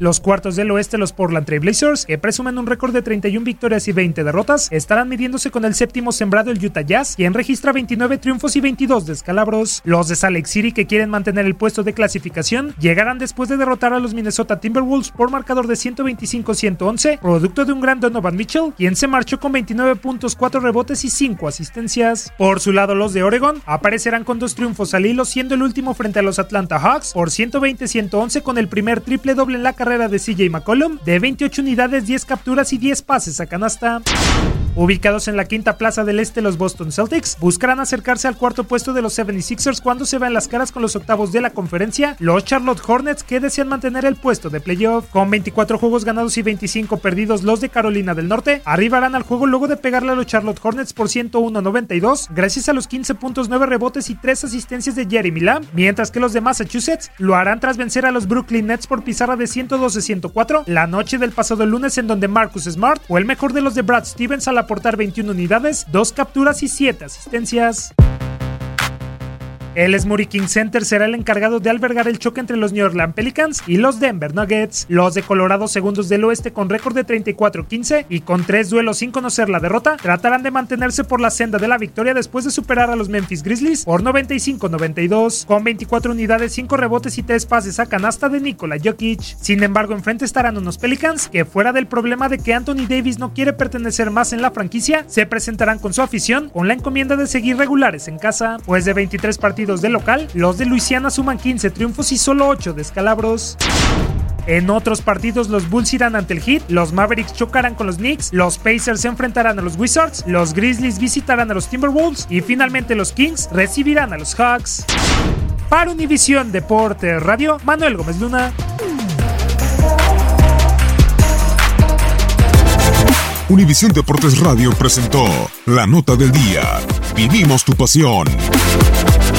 Los cuartos del oeste, los Portland Trail Blazers, que presumen un récord de 31 victorias y 20 derrotas, estarán midiéndose con el séptimo sembrado el Utah Jazz, quien registra 29 triunfos y 22 descalabros. Los de Salt City, que quieren mantener el puesto de clasificación, llegarán después de derrotar a los Minnesota Timberwolves por marcador de 125-111, producto de un gran Donovan Mitchell, quien se marchó con 29 puntos, 4 rebotes y 5 asistencias. Por su lado, los de Oregon aparecerán con dos triunfos al hilo, siendo el último frente a los Atlanta Hawks por 120-111 con el primer triple doble en la carrera de CJ McCollum de 28 unidades, 10 capturas y 10 pases a canasta. Ubicados en la quinta plaza del este, los Boston Celtics buscarán acercarse al cuarto puesto de los 76ers cuando se vean las caras con los octavos de la conferencia, los Charlotte Hornets que desean mantener el puesto de playoff. Con 24 juegos ganados y 25 perdidos, los de Carolina del Norte arribarán al juego luego de pegarle a los Charlotte Hornets por 101-92 gracias a los 15 puntos, 9 rebotes y 3 asistencias de Jeremy Lamb, mientras que los de Massachusetts lo harán tras vencer a los Brooklyn Nets por pizarra de 112-104 la noche del pasado lunes en donde Marcus Smart fue el mejor de los de Brad Stevens al aportar 21 unidades, 2 capturas y 7 asistencias. El Smurry King Center será el encargado de albergar el choque entre los New Orleans Pelicans y los Denver Nuggets. Los de Colorado, segundos del oeste con récord de 34-15 y con tres duelos sin conocer la derrota, tratarán de mantenerse por la senda de la victoria después de superar a los Memphis Grizzlies por 95-92, con 24 unidades, 5 rebotes y 3 pases a canasta de Nikola Jokic. Sin embargo, enfrente estarán unos Pelicans que, fuera del problema de que Anthony Davis no quiere pertenecer más en la franquicia, se presentarán con su afición con la encomienda de seguir regulares en casa, pues de 23 partidos de local, los de Luisiana suman 15 triunfos y solo 8 descalabros. En otros partidos, los Bulls irán ante el Heat, los Mavericks chocarán con los Knicks, los Pacers se enfrentarán a los Wizards, los Grizzlies visitarán a los Timberwolves y finalmente los Kings recibirán a los Hawks. Para Univisión Deporte Radio, Manuel Gómez Luna. Univisión Deportes Radio presentó La Nota del Día. Vivimos tu pasión.